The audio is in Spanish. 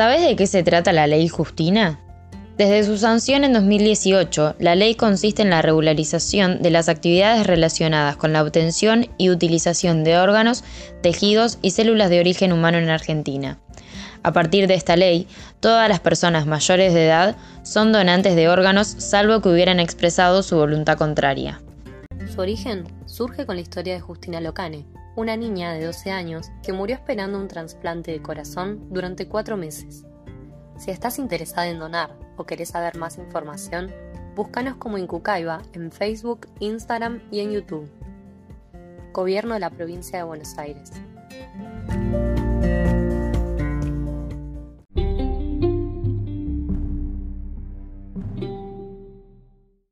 ¿Sabes de qué se trata la ley Justina? Desde su sanción en 2018, la ley consiste en la regularización de las actividades relacionadas con la obtención y utilización de órganos, tejidos y células de origen humano en Argentina. A partir de esta ley, todas las personas mayores de edad son donantes de órganos salvo que hubieran expresado su voluntad contraria. Su origen surge con la historia de Justina Locane, una niña de 12 años que murió esperando un trasplante de corazón durante cuatro meses. Si estás interesada en donar o querés saber más información, búscanos como Incucaiba en Facebook, Instagram y en YouTube. Gobierno de la Provincia de Buenos Aires.